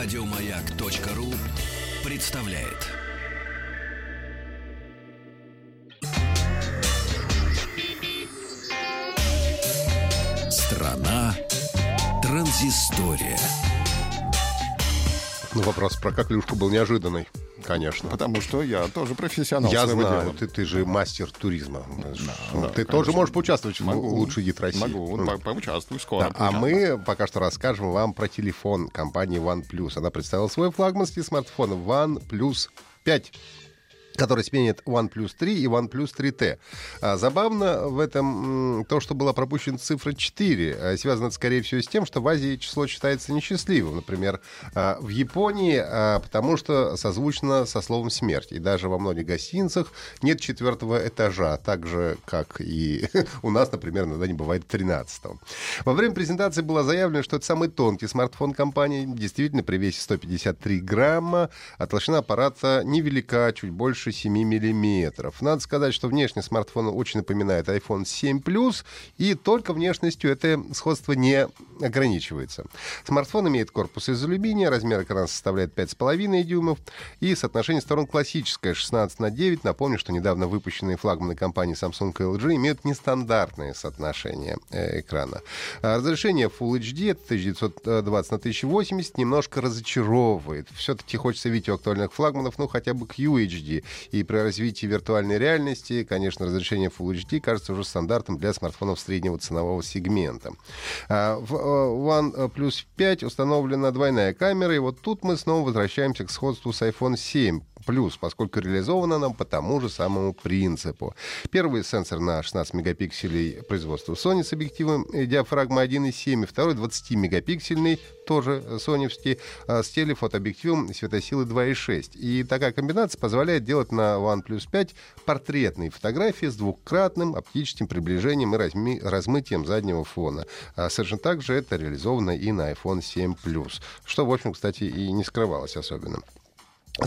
Радиомаяк.ру представляет. Страна транзистория. Ну, вопрос про коклюшку был неожиданный, конечно. Потому что я тоже профессионал Я знаю, дела. ты, ты же мастер туризма. Ну, да, ты конечно. тоже можешь поучаствовать Могу. в лучший гид России. Могу, Ну, по- поучаствую скоро. Да, а мы пока что расскажем вам про телефон компании OnePlus. Она представила свой флагманский смартфон OnePlus 5 который сменит OnePlus 3 и OnePlus 3T. А, забавно в этом то, что была пропущена цифра 4. А, связано это, скорее всего, с тем, что в Азии число считается несчастливым. Например, а, в Японии, а, потому что созвучно со словом «смерть». И даже во многих гостиницах нет четвертого этажа, так же, как и у нас, например, иногда не бывает 13 Во время презентации было заявлено, что это самый тонкий смартфон компании. Действительно, при весе 153 грамма, а толщина аппарата невелика, чуть больше 7 миллиметров. Надо сказать, что внешне смартфон очень напоминает iPhone 7 Plus, и только внешностью это сходство не ограничивается. Смартфон имеет корпус из алюминия, размер экрана составляет 5,5 дюймов, и соотношение сторон классическое 16 на 9. Напомню, что недавно выпущенные флагманы компании Samsung и LG имеют нестандартное соотношение э, экрана. А Разрешение Full HD это 1920 на 1080 немножко разочаровывает. Все-таки хочется видеть у актуальных флагманов, ну, хотя бы QHD. И при развитии виртуальной реальности, конечно, разрешение Full HD кажется уже стандартом для смартфонов среднего ценового сегмента. А, В э, OnePlus 5 установлена двойная камера, и вот тут мы снова возвращаемся к сходству с iPhone 7 плюс, поскольку реализована она по тому же самому принципу. Первый сенсор на 16 мегапикселей производства Sony с объективом э, диафрагма 1,7, и второй 20-мегапиксельный, тоже соневский, а, с телефотообъективом светосилы 2,6. И такая комбинация позволяет делать на OnePlus 5 портретные фотографии с двукратным оптическим приближением и разми- размытием заднего фона. А совершенно так же это реализовано и на iPhone 7 Plus, что, в общем, кстати, и не скрывалось особенно.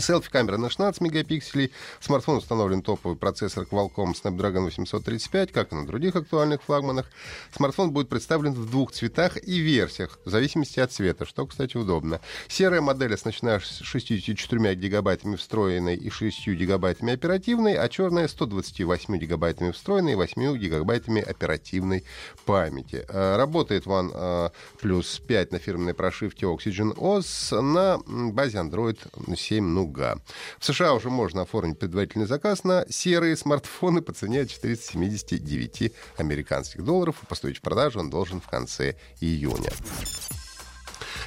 Селфи-камера на 16 мегапикселей. Смартфон установлен топовый процессор Qualcomm Snapdragon 835, как и на других актуальных флагманах. Смартфон будет представлен в двух цветах и версиях, в зависимости от цвета, что, кстати, удобно. Серая модель оснащена с 64 гигабайтами встроенной и 6 гигабайтами оперативной, а черная 128 гигабайтами встроенной и 8 гигабайтами оперативной памяти. Э, Работает One Plus 5 на фирменной прошивке Oxygen OS на базе Android 7 Nougat. В США уже можно оформить предварительный заказ на серые смартфоны по цене от 479 американских долларов. И поступить в продажу он должен в конце июня.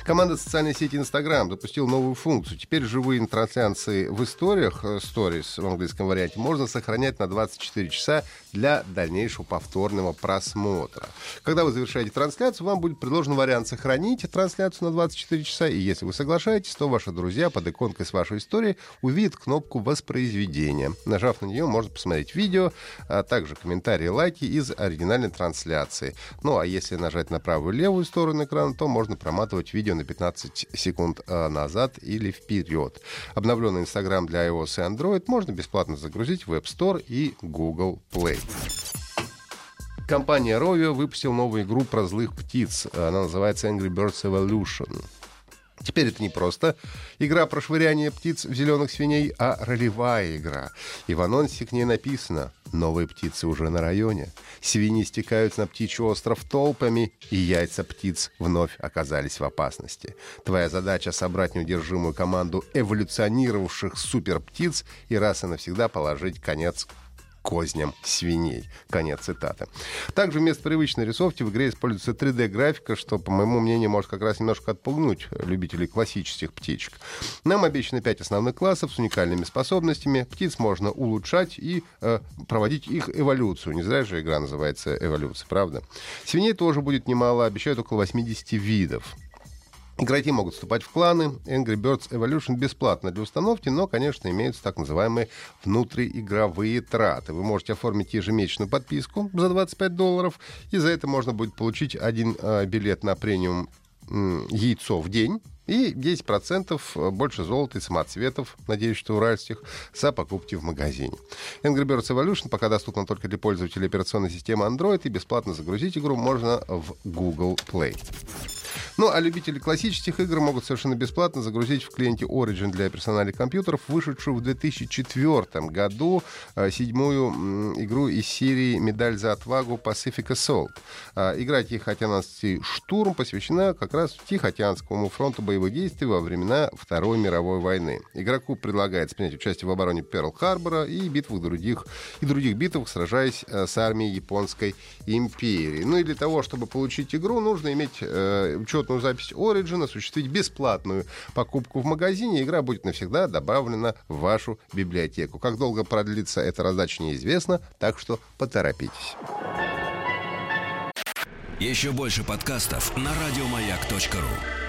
Команда социальной сети Instagram запустила новую функцию. Теперь живые трансляции в историях, э, stories в английском варианте, можно сохранять на 24 часа для дальнейшего повторного просмотра. Когда вы завершаете трансляцию, вам будет предложен вариант сохранить трансляцию на 24 часа, и если вы соглашаетесь, то ваши друзья под иконкой с вашей историей увидят кнопку воспроизведения. Нажав на нее, можно посмотреть видео, а также комментарии, лайки из оригинальной трансляции. Ну а если нажать на правую и левую сторону экрана, то можно проматывать видео на 15 секунд э, назад или вперед. Обновленный Instagram для iOS и Android можно бесплатно загрузить в App Store и Google Play. Компания Rovio выпустила новую игру про злых птиц. Она называется Angry Birds Evolution. Теперь это не просто игра про швыряние птиц в зеленых свиней, а ролевая игра. И в анонсе к ней написано «Новые птицы уже на районе». Свиньи стекаются на птичий остров толпами, и яйца птиц вновь оказались в опасности. Твоя задача — собрать неудержимую команду эволюционировавших суперптиц и раз и навсегда положить конец козням свиней. Конец цитаты. Также вместо привычной рисовки в игре используется 3D-графика, что, по моему мнению, может как раз немножко отпугнуть любителей классических птичек. Нам обещаны 5 основных классов с уникальными способностями. Птиц можно улучшать и э, проводить их эволюцию. Не зря же игра называется «Эволюция», правда? Свиней тоже будет немало, обещают около 80 видов. Игроки могут вступать в кланы. Angry Birds Evolution бесплатно для установки, но, конечно, имеются так называемые внутриигровые траты. Вы можете оформить ежемесячную подписку за 25 долларов, и за это можно будет получить один э, билет на премиум м, яйцо в день и 10% больше золота и самоцветов, надеюсь, что уральских, за покупки в магазине. Angry Birds Evolution пока доступна только для пользователей операционной системы Android, и бесплатно загрузить игру можно в Google Play. Ну, а любители классических игр могут совершенно бесплатно загрузить в клиенте Origin для персональных компьютеров, вышедшую в 2004 году э, седьмую игру из серии «Медаль за отвагу Pacific Assault». Э, игра «Тихоокеанский штурм» посвящена как раз Тихоокеанскому фронту боевых действий во времена Второй мировой войны. Игроку предлагается принять участие в обороне Перл-Харбора и битвах других, и других битвах, сражаясь э, с армией Японской империи. Ну и для того, чтобы получить игру, нужно иметь э, учетную запись Origin, осуществить бесплатную покупку в магазине. Игра будет навсегда добавлена в вашу библиотеку. Как долго продлится эта раздача, неизвестно, так что поторопитесь. Еще больше подкастов на радиомаяк.ру